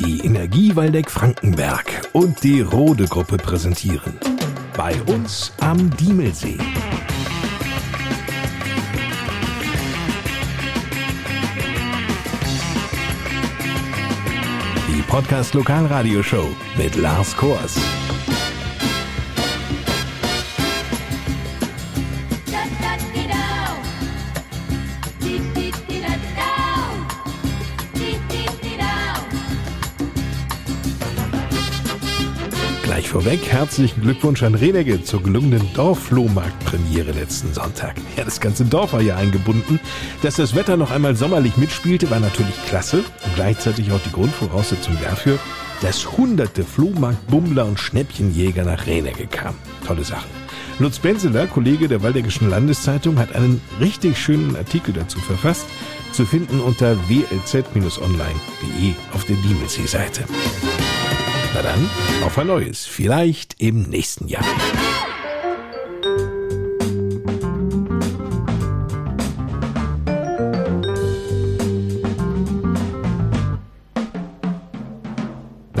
Die Energie Waldeck Frankenberg und die Rode Gruppe präsentieren. Bei uns am Diemelsee. Die Podcast Lokalradioshow mit Lars Kors. Vorweg herzlichen Glückwunsch an Renege zur gelungenen Dorfflohmarktpremiere letzten Sonntag. Ja, das ganze Dorf war ja eingebunden. Dass das Wetter noch einmal sommerlich mitspielte, war natürlich klasse und gleichzeitig auch die Grundvoraussetzung dafür, dass hunderte Flohmarktbummler und Schnäppchenjäger nach Renege kamen. Tolle Sachen. Lutz Benzeler, Kollege der Waldeckischen Landeszeitung, hat einen richtig schönen Artikel dazu verfasst, zu finden unter wlz-online.de auf der Diemelsee-Seite. Na dann, auf ein neues, vielleicht im nächsten Jahr.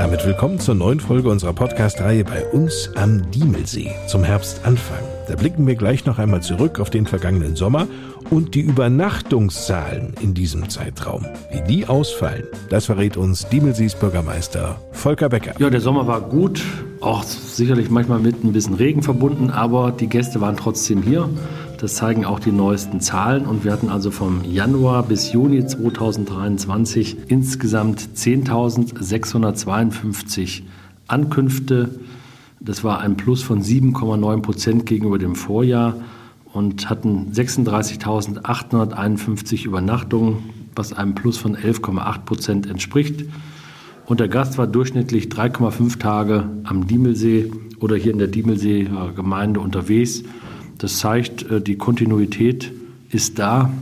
Damit willkommen zur neuen Folge unserer Podcast-Reihe bei uns am Diemelsee zum Herbstanfang. Da blicken wir gleich noch einmal zurück auf den vergangenen Sommer und die Übernachtungszahlen in diesem Zeitraum. Wie die ausfallen, das verrät uns Diemelsees Bürgermeister Volker Becker. Ja, der Sommer war gut, auch sicherlich manchmal mit ein bisschen Regen verbunden, aber die Gäste waren trotzdem hier. Das zeigen auch die neuesten Zahlen. Und wir hatten also vom Januar bis Juni 2023 insgesamt 10.652 Ankünfte. Das war ein Plus von 7,9 Prozent gegenüber dem Vorjahr und hatten 36.851 Übernachtungen, was einem Plus von 11,8 Prozent entspricht. Und der Gast war durchschnittlich 3,5 Tage am Diemelsee oder hier in der Diemelsee Gemeinde unterwegs. Das zeigt, äh, die Kontinuität ist da.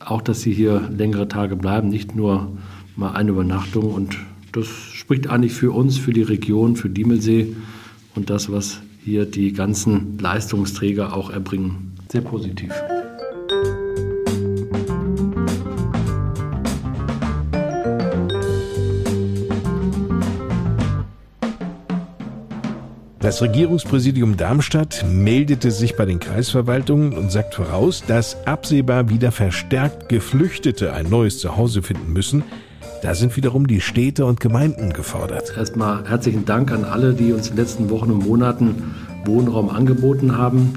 Auch, dass sie hier längere Tage bleiben, nicht nur mal eine Übernachtung. Und das spricht eigentlich für uns, für die Region, für Diemelsee und das, was hier die ganzen Leistungsträger auch erbringen. Sehr positiv. Das Regierungspräsidium Darmstadt meldete sich bei den Kreisverwaltungen und sagt voraus, dass absehbar wieder verstärkt Geflüchtete ein neues Zuhause finden müssen. Da sind wiederum die Städte und Gemeinden gefordert. Erstmal herzlichen Dank an alle, die uns in den letzten Wochen und Monaten Wohnraum angeboten haben.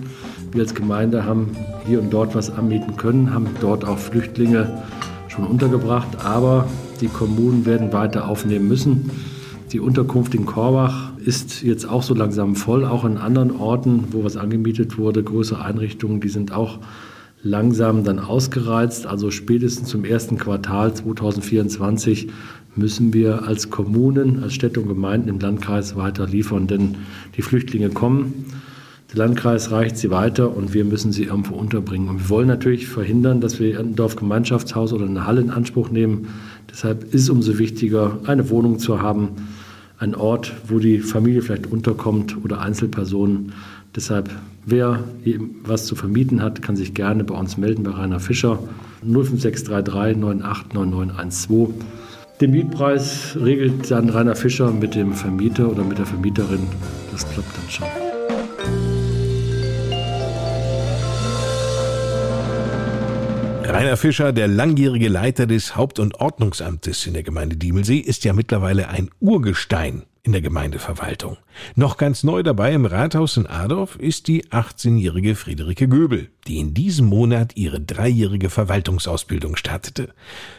Wir als Gemeinde haben hier und dort was anmieten können, haben dort auch Flüchtlinge schon untergebracht, aber die Kommunen werden weiter aufnehmen müssen. Die Unterkunft in Korbach ist jetzt auch so langsam voll, auch an anderen Orten, wo was angemietet wurde, größere Einrichtungen, die sind auch langsam dann ausgereizt. Also spätestens zum ersten Quartal 2024 müssen wir als Kommunen, als Städte und Gemeinden im Landkreis weiter liefern, denn die Flüchtlinge kommen. Der Landkreis reicht sie weiter und wir müssen sie irgendwo unterbringen. Und wir wollen natürlich verhindern, dass wir ein Dorfgemeinschaftshaus oder eine Halle in Anspruch nehmen. Deshalb ist umso wichtiger, eine Wohnung zu haben, ein Ort, wo die Familie vielleicht unterkommt oder Einzelpersonen. Deshalb, wer was zu vermieten hat, kann sich gerne bei uns melden bei Rainer Fischer 05633 989912. Den Mietpreis regelt dann Rainer Fischer mit dem Vermieter oder mit der Vermieterin. Das klappt dann schon. Rainer Fischer, der langjährige Leiter des Haupt- und Ordnungsamtes in der Gemeinde Diemelsee, ist ja mittlerweile ein Urgestein in der Gemeindeverwaltung. Noch ganz neu dabei im Rathaus in Adorf ist die 18-jährige Friederike Göbel, die in diesem Monat ihre dreijährige Verwaltungsausbildung startete.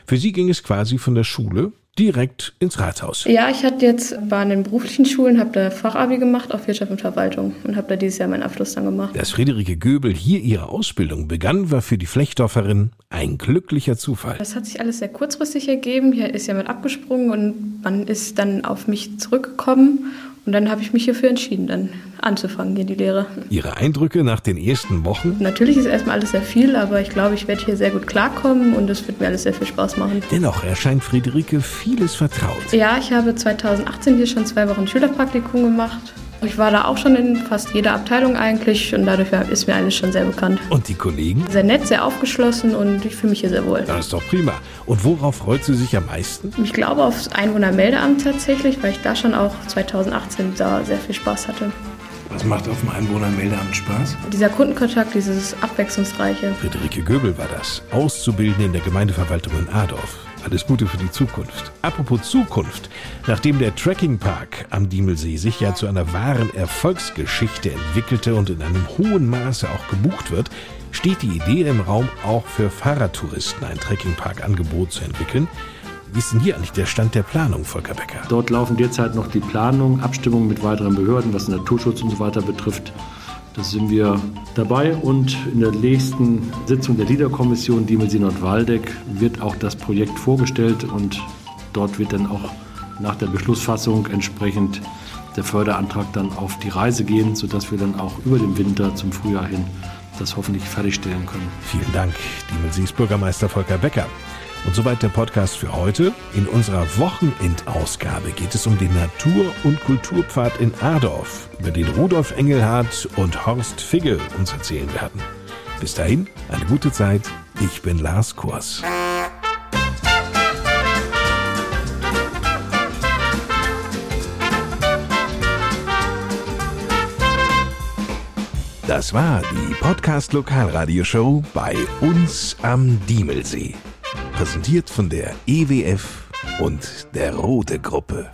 Für sie ging es quasi von der Schule direkt ins Rathaus. Ja, ich hatte jetzt war in den beruflichen Schulen, habe da Fachabi gemacht auf Wirtschaft und Verwaltung und habe da dieses Jahr meinen Abschluss dann gemacht. Dass Friederike Göbel hier ihre Ausbildung begann, war für die Flechtdorferin ein glücklicher Zufall. Das hat sich alles sehr kurzfristig ergeben. Hier ist jemand abgesprungen und man ist dann auf mich zurückgekommen und dann habe ich mich hierfür entschieden, dann anzufangen hier die Lehre. Ihre Eindrücke nach den ersten Wochen? Natürlich ist erstmal alles sehr viel, aber ich glaube, ich werde hier sehr gut klarkommen und es wird mir alles sehr viel Spaß machen. Dennoch erscheint Friederike vieles vertraut. Ja, ich habe 2018 hier schon zwei Wochen Schülerpraktikum gemacht Ich war da auch schon in fast jeder Abteilung eigentlich und dadurch ist mir alles schon sehr bekannt. Und die Kollegen? Sehr nett, sehr aufgeschlossen und ich fühle mich hier sehr wohl. Das ist doch prima. Und worauf freut sie sich am meisten? Ich glaube aufs Einwohnermeldeamt tatsächlich, weil ich da schon auch 2018 da sehr viel Spaß hatte. Was macht auf dem Einwohnermeldeamt Spaß? Dieser Kundenkontakt, dieses Abwechslungsreiche. Friederike Göbel war das, Auszubildende in der Gemeindeverwaltung in Adorf. Alles Gute für die Zukunft. Apropos Zukunft. Nachdem der Trekkingpark am Diemelsee sich ja zu einer wahren Erfolgsgeschichte entwickelte und in einem hohen Maße auch gebucht wird, steht die Idee im Raum, auch für Fahrradtouristen ein Trekkingpark-Angebot zu entwickeln. Wie ist denn hier eigentlich der Stand der Planung, Volker Becker? Dort laufen derzeit noch die Planungen, Abstimmungen mit weiteren Behörden, was Naturschutz und so weiter betrifft. Da sind wir dabei und in der nächsten Sitzung der Liederkommission Diemelsee Nordwaldeck wird auch das Projekt vorgestellt und dort wird dann auch nach der Beschlussfassung entsprechend der Förderantrag dann auf die Reise gehen, sodass wir dann auch über den Winter zum Frühjahr hin das hoffentlich fertigstellen können. Vielen Dank, Diemelsees Bürgermeister Volker Becker. Und soweit der Podcast für heute. In unserer Wochenendausgabe geht es um den Natur- und Kulturpfad in Adorf, über den Rudolf Engelhardt und Horst Figge uns erzählen werden. Bis dahin, eine gute Zeit. Ich bin Lars Kurs. Das war die Podcast Lokalradioshow bei uns am Diemelsee. Präsentiert von der EWF und der Rote Gruppe.